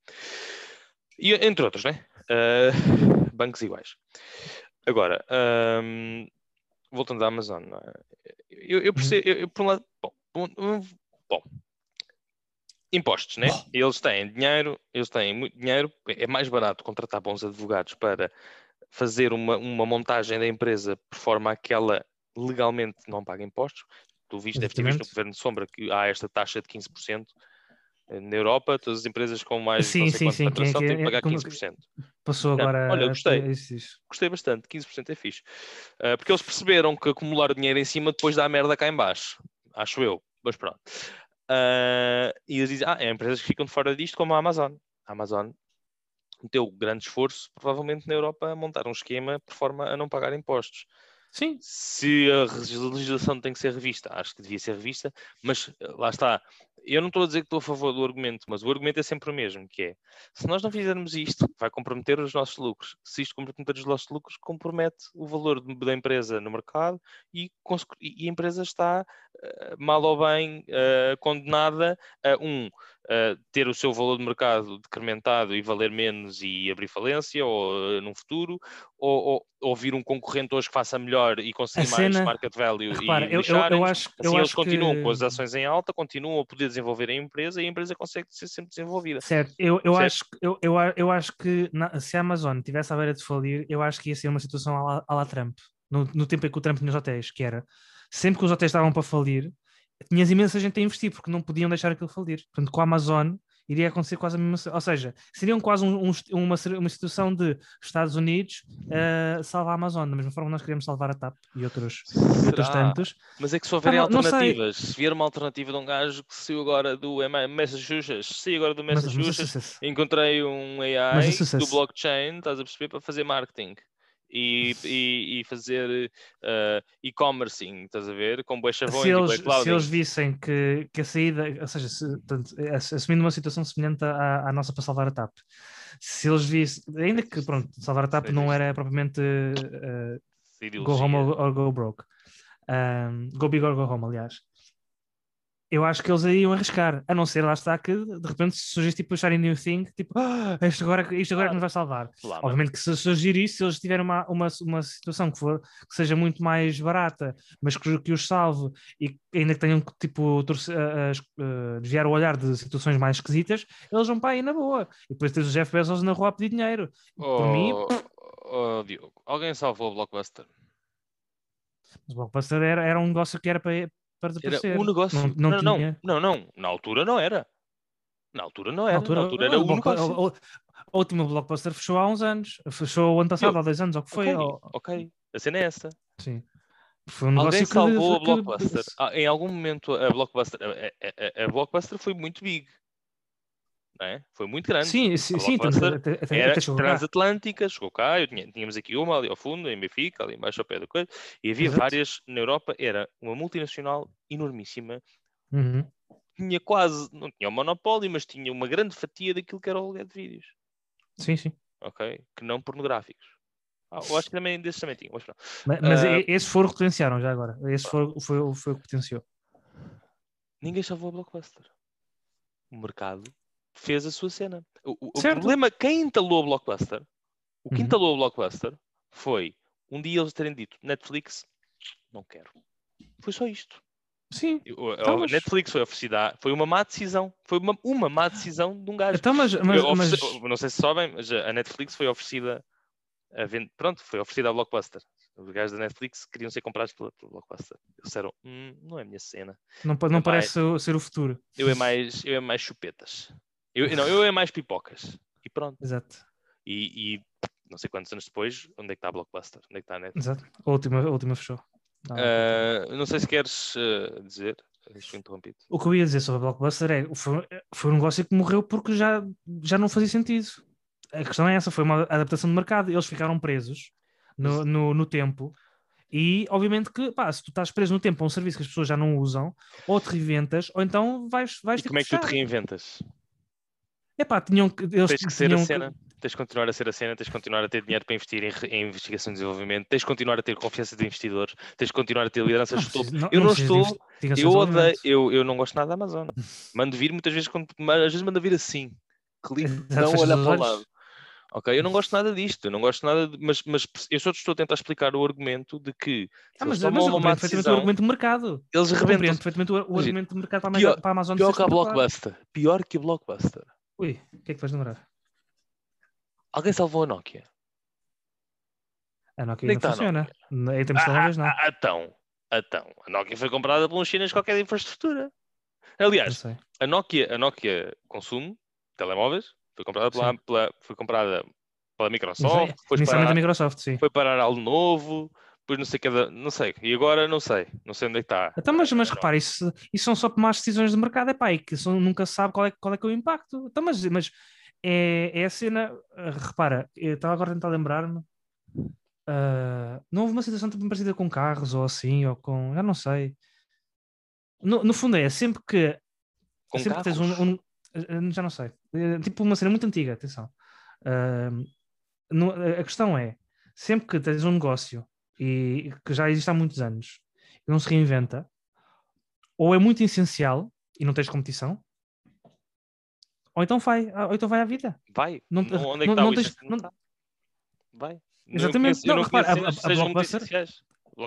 E, entre outros, né? Ah, bancos iguais. Agora, ahm, voltando à Amazon, é? eu, eu percebo, eu, eu, por um lado, bom, bom, bom, impostos, né? Eles têm dinheiro, eles têm muito dinheiro, é mais barato contratar bons advogados para fazer uma, uma montagem da empresa por forma a que ela legalmente não paga impostos. Tu viste, deve ter visto no. Governo de Sombra que há esta taxa de 15%. Na Europa, todas as empresas com mais Sim, não sei sim, sim, é têm que é- pagar como- 15%. Passou Não, agora. olha, gostei. Gostei bastante, 15% é fixe. Ah, porque eles perceberam que acumular dinheiro em cima depois dá merda cá em baixo. Acho eu, mas pronto. Ah, e eles dizem, ah, há empresas que ficam de fora disto, como a Amazon. A Amazon meteu grande esforço, provavelmente na Europa, a montar um esquema por forma a não pagar impostos. Sim, Se a legislação tem que ser revista, acho que devia ser revista, mas eh, lá está. Eu não estou a dizer que estou a favor do argumento, mas o argumento é sempre o mesmo, que é, se nós não fizermos isto, vai comprometer os nossos lucros. Se isto comprometer os nossos lucros, compromete o valor da empresa no mercado e, e a empresa está, eh, mal ou bem, eh, condenada a, um, eh, ter o seu valor de mercado decrementado e valer menos e abrir falência ou eh, num futuro, ou, ou, ou vir um concorrente hoje que faça melhor e conseguir mais cena- market value repara, e eu, eu, eu acho, Assim, eu eles acho continuam que... com as ações em alta, continuam a poder desenvolver a empresa e a empresa consegue ser sempre desenvolvida. Certo, eu, eu, Certo. Acho, que- eu, eu, eu acho que na- se a Amazon tivesse à beira de falir, eu acho que ia ser uma situação à la, à la Trump, no, no tempo em que o Trump tinha os hotéis, que era sempre que os hotéis estavam para falir, tinhas imensa gente a investir, porque não podiam deixar aquilo falir. Portanto, com a Amazon iria acontecer quase a mesma Ou seja, seriam quase um- um- uma, uma situação de Estados Unidos salvar a Amazon, da mesma forma que nós queremos salvar a TAP e outros, e outros tantos. Mas é que se houverem sei. alternativas, se vier uma alternativa de um gajo que saiu agora do Massachusetts, saiu agora do Mas, mas, Massachusetts, encontrei um AI o do blockchain, estás a perceber, para fazer marketing e, e, e fazer eh, e-commercing, estás a ver? Com bué chavões se e eles, se clouding. eles vissem que, que a saída, ou seja, se, portanto, ass- assumindo uma situação semelhante à, à nossa para salvar a TAP, se eles vissem, ainda que pronto, salvar a TAP não era propriamente uh, go home or, or go broke, Um, go big or go home, aliás. Eu acho que eles aí iam arriscar, a não ser lá está que de repente surgisse tipo o Shiny New Thing, tipo, ah, isto agora, isto agora é que nos vai salvar. Mano. Obviamente que se surgir isso, se eles tiverem uma, uma, uma situação que, for, que seja muito mais barata, mas que, que os salve e ainda que tenham que tipo, torce- a- a- a desviar o olhar de situações mais esquisitas, eles vão para aí na boa. E depois tens o Jeff Bezos na rua a pedir dinheiro. Por mim, Oh, oh, Diogo, alguém salvou o Blockbuster? Mas o Blockbuster era, era um negócio que era para, para Era desaparecer. um negócio. Não, Não, não, não, tinha. não, não, Na altura não era. Na altura não Na era. altura, Na altura era o o- o- a última Blockbuster fechou há uns anos. Fechou o ano passado, Eu- há dois anos, ou que foi. Ok, ou- ok. A cena é essa. Sim. Foi um negócio Alguém que- salvou a que- Blockbuster. Ah, em algum momento a Blockbuster, a, a- a- a Blockbuster foi muito big. É? Foi muito grande. Sim, sim, sim. até- Era transatlântica, chegou cá, eu tinha- tínhamos aqui uma ali ao fundo, em Benfica, ali embaixo ao pé da coisa, e havia Exato. várias na Europa, era uma multinacional enormíssima, Uhum. tinha quase, não tinha um monopólio, mas tinha uma grande fatia daquilo que era o aluguel de vídeos, Sim, sim. ok? Que não pornográficos. Ah, eu acho que também desses também tinha, mas. Mas, mas Ah. e- esses foram o que potenciaram já agora. Esse foi, foi, foi o que potenciou. Ninguém salvou a Blockbuster. O mercado fez a sua cena. O, o- o problema, quem entalou a Blockbuster, o que Uhum. entalou a Blockbuster foi um dia eles terem dito Netflix, não quero. Foi só isto. Sim. O- a Então, mas- Netflix foi oferecida, a- foi uma má decisão. Foi uma, uma má decisão de um gajo. Então, mas, mas, Eu mas- Não sei se sabem, mas a a Netflix foi oferecida a vend... pronto, foi oferecida à Blockbuster. Os gajos da Netflix queriam ser comprados pela, pela Blockbuster. Eles disseram, "Hum, não é a minha cena. não, não é parece ser- ser o futuro. Eu é mais, eu é mais chupetas. Eu, não, eu é mais pipocas. E pronto. Exato. E, e não sei quantos anos depois, onde é que está a Blockbuster? Onde é que está a Netflix? Exato. A última, a última fechou. Não, Ah, não sei se queres ah, dizer. Interrompido. O que eu ia dizer sobre a Blockbuster é foi, foi um negócio que morreu porque já, já não fazia sentido. A questão é essa, foi uma adaptação de mercado. Eles ficaram presos no, no, no tempo e obviamente que pá, se tu estás preso no tempo a um serviço que as pessoas já não usam, ou te reinventas, ou então vais, vais E como é que tu te reinventas? Epá, tinham que, eles Tens que ser a tinham que- cena. Tens de continuar a ser a cena, tens de continuar a ter dinheiro para investir em, em investigação e desenvolvimento, tens de continuar a ter confiança de investidores, tens de continuar a ter lideranças Não de topo. não- eu não, de estou, eu de odeio, eu, eu não gosto nada da Amazon. Mando vir muitas vezes, quando, às vezes manda vir assim, Exato, não olha para o lado. Ok, eu não gosto nada disto, eu não gosto nada, de- mas, mas eu só estou a tentar explicar o argumento de que Ah, mas, mas eu compreendo perfeitamente o decisão, argumento do mercado. eles Eu compreendo arrebentam perfeitamente o, o argumento do mercado para a, pior- para a Amazon. pior que a. Blockbuster, pior que a Blockbuster. Ui, o que é que vais demorar? Alguém salvou a Nokia? A Nokia é não a funciona. Em termos de telemóveis, não. Ah, ah, então, então, a Nokia foi comprada por uns chineses qualquer de infraestrutura. Aliás. A Nokia, a Nokia consumo telemóveis, foi comprada pela, pela- foi comprada pela Microsoft, foi Inicialmente parar, a Microsoft, sim. foi parar algo novo, depois não sei cada, não sei. E agora não sei, não sei onde é que está. Então, mas, mas repara, isso, isso são só más decisões de mercado, é pá, e que nunca se sabe qual é, qual é que é o impacto. Então, mas, mas é, é a cena, ah, repara, eu estava agora a tentar lembrar-me, ah, não houve uma situação tipo parecida com carros ou assim, ou com, já não sei. No, no fundo é, sempre que, Com sempre que tens carros? um, um- já não sei, É tipo uma cena muito antiga, atenção. Ah, no- a questão é, sempre que tens um negócio e que já existe há muitos anos e não se reinventa, ou é muito essencial e não tens competição, ou então vai, ou então vai à vida. Vai. Não- onde é que não- está não tens- não-. Vai. Exatamente. Não, não, repara, a- a- Blockbuster-.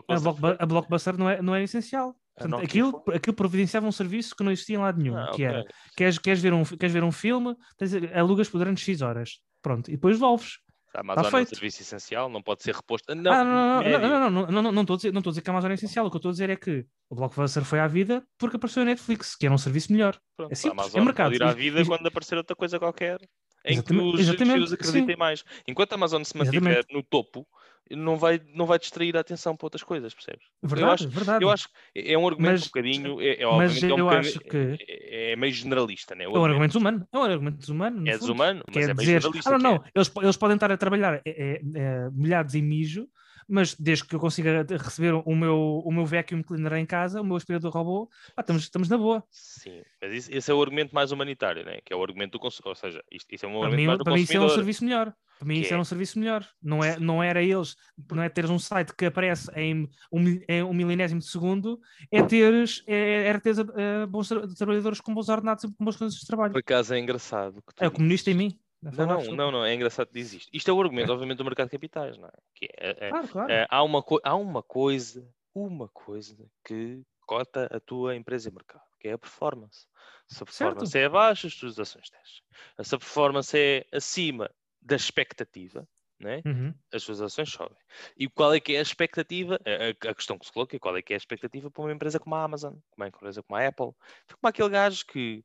A, Blockbuster a Blockbuster não é, não é essencial. A Portanto, aquilo, aquilo providenciava um serviço que não existia em lado nenhum, Ah, que ok. era queres, queres, ver um, queres ver um filme, tens, alugas por durante X horas. Pronto, e depois devolves. A Amazon é um serviço essencial, não pode ser reposto. Não, ah, não, não, não, não, não, não, não, não estou a dizer, não estou a dizer que a Amazon é essencial. O que eu estou a dizer é que o Blockbuster foi à vida porque apareceu a Netflix, que era um serviço melhor. Pronto, É a simples, é Amazon mercado. pode ir à vida e- quando aparecer outra coisa qualquer em Exatamente- que os filhos acreditem mais. Enquanto a Amazon se mantiver Exatamente. no topo, não vai, não vai distrair a atenção para outras coisas, percebes? Verdade, eu acho, verdade. eu acho que é um argumento Mas- um bocadinho, é, é, mas obviamente, é um eu bocadinho- acho que- é, é meio generalista, né? O É um argumento humano. É um argumento humano. no é fundo. desumano, mas Quer é meio dizer, generalista. ah, não, é. não, eles, eles podem estar a trabalhar é, é, é, molhados em mijo, mas desde que eu consiga receber o meu, o meu vacuum cleaner em casa, o meu aspirador robô, pá, estamos, estamos na boa. Sim, mas isso- esse é o argumento mais humanitário, né? que é o argumento do consumidor. Ou seja, isto, isso é um Para argumento mim, mais do para mim isso é um consumidor. serviço melhor. Para mim Que isso é? era um serviço melhor. Não, é, não era eles, não é teres um site que aparece em um, em um milinésimo de segundo, é teres, é, era teres eh, bons tra- trabalhadores com bons ordenados e com boas condições de trabalho. Por acaso é engraçado. que tu É o comunista em mim. Não, não, não, não, é engraçado que diz isto. Isto é o argumento, obviamente, do mercado de capitais, não é? Que é, é- Claro, claro. é, há, uma há uma coisa, uma coisa que cota a tua empresa em mercado, que é a performance. Se a performance é abaixo, as tuas ações descem. Se a performance é acima da expectativa, né? Uhum. as suas ações sobem. E qual é que é a expectativa? A, a- questão que se coloca é qual é que é a expectativa para uma empresa como a Amazon, como uma empresa como a Apple. Como aquele gajo que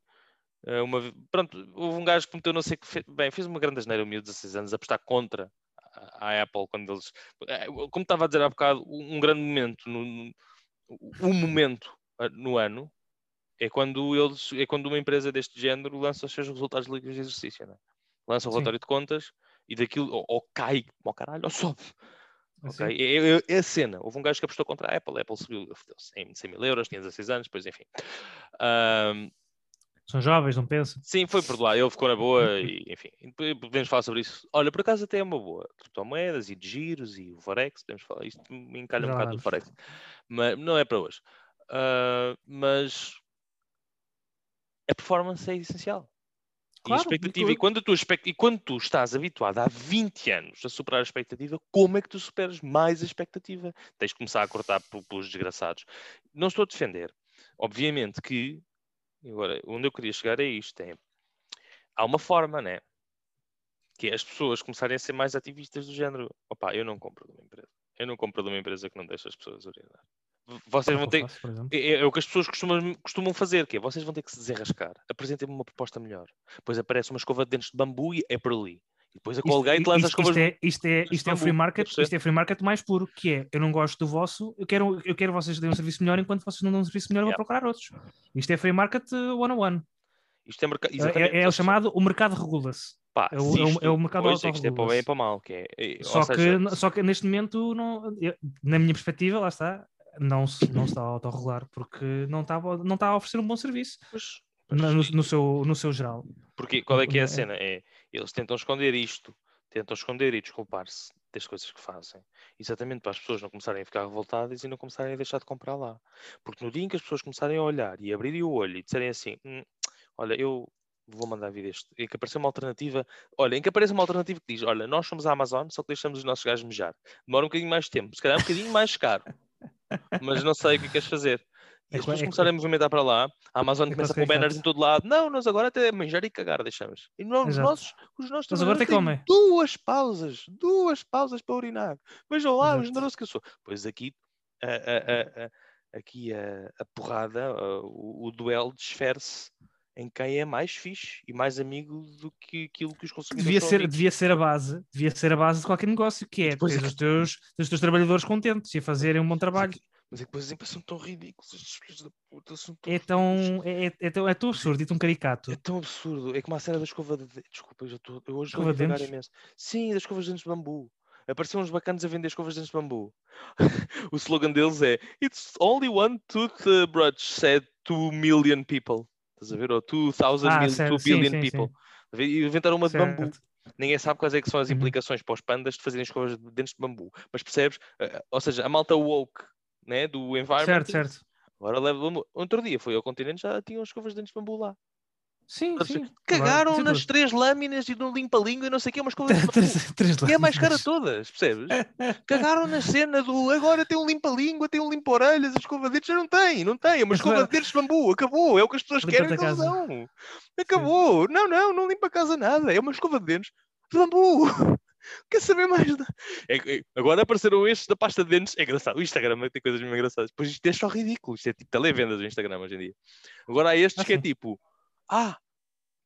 uma, ve- pronto, houve um gajo que meteu não sei o que fe- bem, fez uma grande asneira, um miúdo de 16 anos, a apostar contra a, Apple quando eles. eh, Como estava a dizer há bocado, um um grande momento, no, um momento eh, no ano é quando eles é quando uma empresa deste género lança os seus resultados líquidos de exercício, né? lança o Sim. relatório de contas e daquilo ou, ou cai ao caralho ou sobe. Assim. Ok? É, é- é a cena. Houve um gajo que apostou contra a Apple. A Apple subiu 100, 100 mil euros, tinha 16 anos, depois enfim. Ahm, São jovens, não pensam? sim, foi por lá. Ele ficou na boa e enfim. E podemos falar sobre isso. Olha, por acaso até é uma boa. Criptomoedas e de giros e o Forex. Podemos falar. Isto me encalha um Já bocado do. Forex. Mas não é para hoje. Ah, mas a performance é essencial. E a Claro, expectativa, e e quando, a tua expect- e quando tu estás habituado há 20 anos a superar a expectativa, como é que tu superas mais a expectativa? Tens de começar a cortar pe- pelos desgraçados. Não estou a defender. Obviamente que, agora, onde eu queria chegar é isto: é, há uma forma, né? Que é as pessoas começarem a ser mais ativistas do género. Opa, eu não compro de uma empresa. Eu não compro de uma empresa que não deixa as pessoas orientar. V- Vocês vão ter, faço, exemplo. é, é o que as pessoas costumam, costumam fazer, que é vocês vão ter que se desenrascar. Apresentem-me uma proposta melhor. Depois aparece uma escova de dentes de bambu e é por ali. Depois a Isto- Colgate isto- lança as isto, escovas. é, isto, é, isto é o bambu, free market, isto é free market mais puro, que é eu não gosto do vosso, eu quero, eu quero vocês deem um serviço melhor, enquanto vocês não dão um serviço melhor, eu vou procurar outros. Isto é free market one on one. Isto é. É, exatamente, é o chamado o mercado regula-se. pá, é o- é isto- é o mercado pois, é que isto é para bem e para mal. Que é, é- Só, seja, que, só que neste momento, não, na minha perspectiva, lá está, não se, não se está a autorregular porque não está, a- não está a oferecer um bom serviço pois, no, no, seu, no seu geral. Porque qual é que é É. a cena? É, eles tentam esconder isto, tentam esconder e desculpar-se das coisas que fazem, exatamente para as pessoas não começarem a ficar revoltadas e não começarem a deixar de comprar lá. Porque no dia em que as pessoas começarem a olhar e abrirem o olho e disserem assim: "Hum, olha, eu vou mandar vir este, em que apareça uma alternativa, olha, em que apareça uma alternativa que diz: olha, nós somos a Amazon, só que deixamos os nossos gajos mejar. Demora um bocadinho mais tempo, se calhar um bocadinho mais caro, mas não sei o que queres fazer. E É as qua- pessoas é- começarem a movimentar para lá, a Amazon é começa pôr banners em todo lado. Não, nós agora até manjar e cagar deixamos. E não, os nossos, os nossos Mas agora têm duas pausas, duas pausas para urinar. Vejam lá, o Exato. generoso que eu sou. Pois aqui, aqui a, porrada, o, duelo desfere-se em quem é mais fixe e mais amigo do que aquilo que os consumidores Devia ser, amigos. devia ser a base, devia ser a base de qualquer negócio, que é Depois é os teus, os teus trabalhadores contentes e a fazerem um bom trabalho. Mas é que depois as são tão ridículas, estes filhos da puta são tão É tão, é, é, é tão, é tão absurdo e tão caricato. É tão absurdo. É como a cena da escova de dentes. Desculpa, eu, já eu hoje estou a devagar imenso. Sim, das escovas de dentes de bambu. Apareciam uns bacanas a vender escovas de dentes de bambu. o slogan deles é It's only one tooth uh, said 2 million people. Estás a ver? Ou 2,000 Ah, mil, certo. 2 Sim, billion sim, sim. people. E inventaram uma de bambu. Certo. Ninguém sabe quais é que são as Uhum. implicações para os pandas de fazerem escovas de dentes de bambu. Mas percebes? Eh, Ou seja, a malta woke né, do environment. Certo, certo. Agora leva bambu. Outro dia foi ao continente já tinham escovas de dentes de bambu lá. Sim, a sim. Cagaram Sim, nas três lâminas e no limpa-língua e não sei o que, uma escova de bambu. Três- três E é a mais cara todas, percebes? Cagaram na cena do agora tem um limpa-língua, tem um limpa-orelhas, a escova de dentes já não tem, não tem, é uma Mas escova vai- de dentes de bambu, acabou, é o que as pessoas querem que eles dão. Acabou, não, não, não limpa a casa nada, é uma escova de dentes de bambu. Quer saber mais? da- É é- agora apareceram estes da pasta de dentes. É engraçado. O Instagram tem coisas mesmo engraçadas. Pois isto é só ridículo. Isto é tipo televendas do Instagram hoje em dia. Agora há estes Ah, que é tipo: Ah,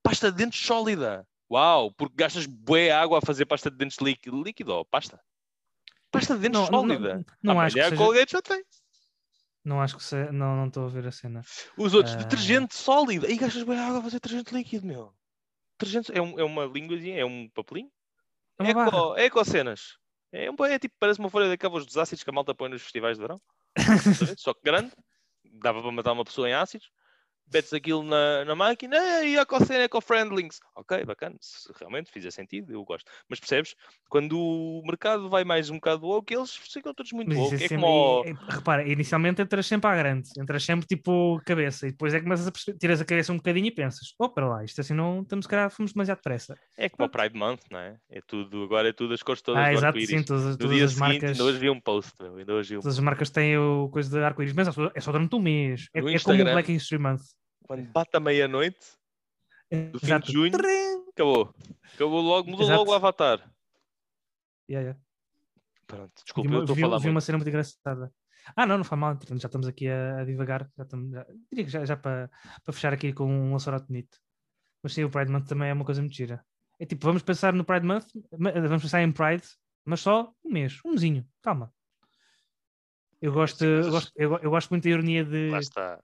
pasta de dentes sólida. Uau, porque gastas bué água a fazer pasta de dentes líquido. Líquido ou pasta? Pasta de dentes Não, não, sólida. não, não Ah, acho que seja, Colgate já tem. não acho que seja, não não estou a ver a cena. Os outros, Ah. detergente sólido. Aí gastas bué água a fazer detergente líquido, meu. Detergente é, um- é uma línguazinha, é um papelinho. É uma barra. Eco, ecocenas. É, um, é tipo, parece uma folha daquelas dos ácidos que a malta põe nos festivais de verão. Só que grande. Dava para matar uma pessoa em ácidos. Metes aquilo na, na máquina e ecocena, eco-friendlings. Ok, bacana. Se realmente fizer sentido, eu gosto. Mas percebes? Quando o mercado vai mais um bocado woke, eles ficam todos muito Mas woke. é É sempre, como... é- é- repara, inicialmente entras sempre à grande, entras sempre tipo cabeça, e depois é que começas a perceber, tiras a cabeça um bocadinho e pensas, oh, para lá, isto assim não, estamos, se calhar, fomos demasiado depressa. É como o Pride Month, não é? É tudo, agora é tudo as cores todas ah, exato, arco-íris. sim, todas, todas dia as seguinte, marcas, ainda hoje vi um post, meu. Ainda hoje vi um todas as marcas têm o coisa de arco-íris, mas é só, é durante um mês, é, é como o Black History Month. Quando bate a meia-noite, do fim Exato. de junho, Trim! acabou. Acabou logo, mudou Exato. logo o avatar. Yeah, yeah. Pronto, Vi, desculpa, uma- eu estou a vi- falar vi muito. uma cena muito engraçada. Ah, não, não faz mal, já estamos aqui a, a divagar. Já estamos, já, diria que já, já para, para fechar aqui com um laçarote bonito. Mas sim, o Pride Month também é uma coisa muito gira. É tipo, vamos pensar no Pride Month, vamos pensar em Pride, mas só um mês, um mesinho, calma. Eu gosto, eu gosto, eu, go- eu gosto muito da ironia de Lá está.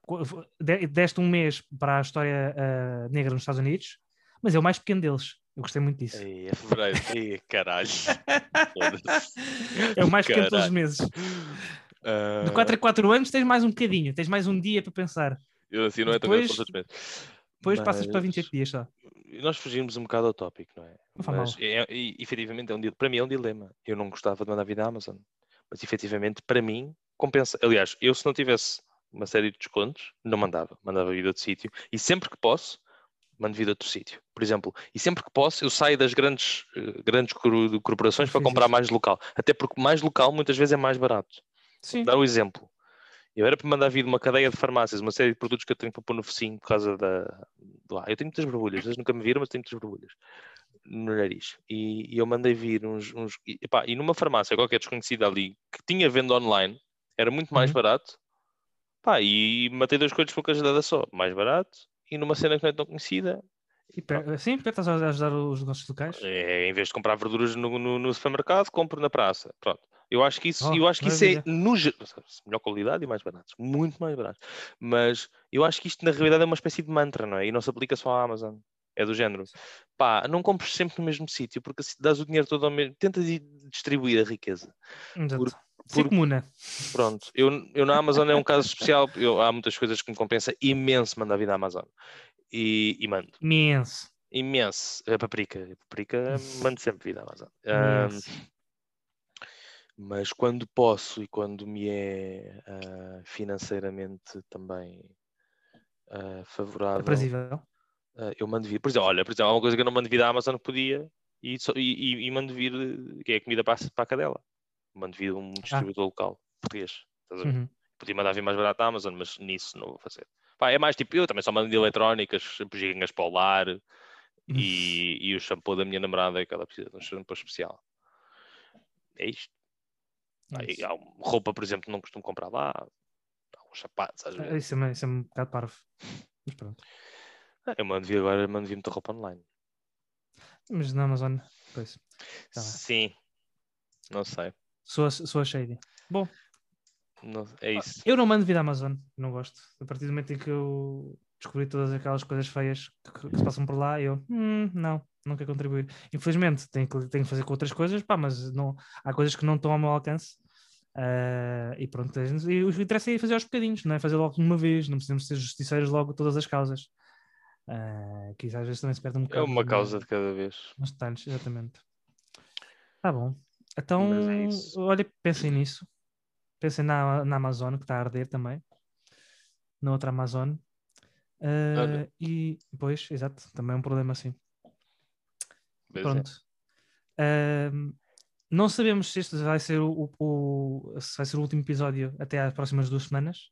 deste um mês para a história ah, negra nos Estados Unidos, mas é o mais pequeno deles. Eu gostei muito disso. Ei, é fevereiro. Ei, caralho. É o mais pequeno de todos os meses. Ah, De 4 a 4 anos tens mais um bocadinho, tens mais um dia para pensar. eu assim não é tão depois- grande outros meses. Depois passas para Mas 28 dias só. Nós fugimos um bocado ao tópico, não é? Não Mas é, e, efetivamente, é um, para mim é um dilema. Eu não gostava de mandar vida à Amazon. Mas efetivamente, para mim, compensa. Aliás, eu se não tivesse uma série de descontos, não mandava. Mandava vida outro sítio. E sempre que posso, mando vida a outro sítio. Por exemplo, e sempre que posso, eu saio das grandes, eh, grandes cor- corporações para comprar mais local. Até porque mais local muitas vezes é mais barato. Sim. Dar um exemplo. Eu era para mandar vir uma cadeia de farmácias, uma série de produtos que eu tenho para pôr no focinho por causa da. Do... Ah, eu tenho muitas borbulhas, eles nunca me viram, mas tenho muitas borbulhas no nariz. E, e eu mandei vir uns. uns... E, epá, e numa farmácia qualquer desconhecida ali que tinha venda online, era muito mais Uhum. barato. Pá, e matei dois coisas por cajadada só. Mais barato e numa cena que não é tão conhecida. E pe- Sim, porque estás a ajudar os negócios locais. É, em vez de comprar verduras no, no- no supermercado, compro na praça. Pronto. Eu acho que isso, Oh, eu acho que isso é no, melhor qualidade e mais baratos, muito mais baratos. Mas eu acho que isto na realidade é uma espécie de mantra, não é? E não se aplica só à Amazon. É do género. Pá, não compres sempre no mesmo sítio, porque se dás o dinheiro todo ao mesmo, tenta di- distribuir a riqueza. Exato. Por- comuna. Pronto. Eu, eu na Amazon é um caso especial. Eu, há muitas coisas que me compensa imenso mandar vir à Amazon. E, e mando. Imenso. Imenso. A paprika. A paprika mando sempre vir à Amazon. Imenso. mas quando posso e quando me é ah, financeiramente também ah, favorável, Aprazível. ah, eu mando vir. Por exemplo, olha, por exemplo, há uma coisa que eu não mando vir à Amazon que podia e, só- e, e- mando vir que é a comida para, para a cadela. Mando vir um distribuidor local português. Uhum. Podia mandar vir mais barato à Amazon, mas nisso não vou fazer. Pá, é mais tipo, eu também só mando de eletrónicas, bugigangas para o lar e, e o shampoo da minha namorada que ela precisa de um shampoo especial. É isto. É um- roupa, por exemplo, não costumo comprar lá. Há uns sapatos, às Ah, vezes. Isso é, isso é um bocado parvo. Mas pronto. Ah, Eu mando vir agora, mando vir muita roupa online. Mas na Amazon, pois. Tá. Sim. Não sei. Sou, a- sou a shady. Bom, Não- é isso. eu não mando vir da Amazon, não gosto. A partir do momento em que eu descobri todas aquelas coisas feias que, que se passam por lá, eu, hum, não, não quero contribuir. Infelizmente, tenho que, tenho que fazer com outras coisas, pá, mas não, há coisas que não estão ao meu alcance. Ah, e pronto, e o que interessa é fazer aos bocadinhos, não é fazer logo de uma vez, não precisamos ser justiceiros logo todas as causas. Ah, que às vezes também se perde um É bocado. uma no- causa de cada vez. detalhes, exatamente. Tá bom. Então, é olha, pensem nisso. Pensem na, na Amazon, que está a arder também. Na outra Amazon. Olha. e, pois, exato, também é um problema assim. Pois é. Pronto. Ahm, não sabemos se este vai ser o, o- o- se vai ser o último episódio até às próximas duas semanas,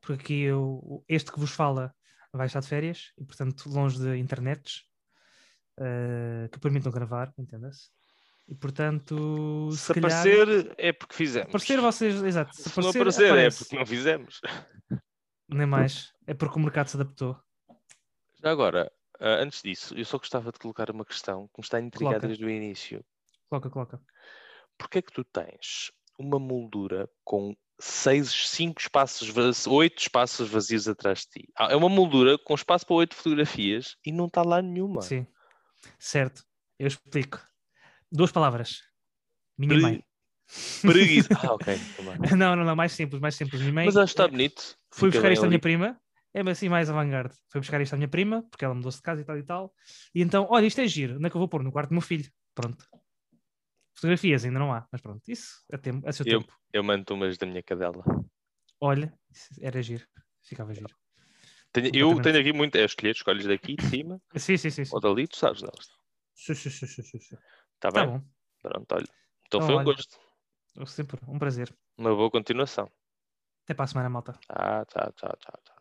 porque aqui eu, este que vos fala vai estar de férias e, portanto, longe de internets ah, que permitam gravar, entenda-se. E, portanto, se, Se calhar, aparecer, é porque fizemos. aparecer vocês, exato, se Se não aparecer, aparecer, é aparece. porque não fizemos. nem mais, é porque o mercado se adaptou. Já agora, ah, antes disso, eu só gostava de colocar uma questão que me está a intrigar Coloca. desde o início. Coloca, coloca. Porquê é que tu tens uma moldura com seis, cinco espaços, oito espaços vazios atrás de ti? Ah, É uma moldura com espaço para oito fotografias e não está lá nenhuma. Sim, certo, eu explico. Duas palavras. Minha Pre- mãe. Preguiça. Ah, ok. Não, não, não, mais simples, mais simples. Minha mãe Mas acho que está eh, bonito. fui Fica buscar isto à minha prima, é assim mais avant-garde. Fui buscar isto à minha prima, porque ela mudou-se de casa e tal e tal. E então, olha, isto é giro, onde é que eu vou pôr? No quarto do meu filho. Pronto. Fotografias ainda não há, mas pronto, isso é, tempo, é seu Eu- tempo. Eu mando umas da minha cadela. Olha, era giro, ficava giro. Tenho- eu tenho aqui muito. É escolher, escolhes daqui de cima Sim, sim, sim. sim. ou dali, tu sabes delas. Sim, sim, sim, sim, sim, Está Tá bem? bom, Pronto, olha. Então Então, foi um olha. gosto. sempre um prazer. Uma boa continuação. Até para a semana, malta. Tá, tá, tá, tá, tá.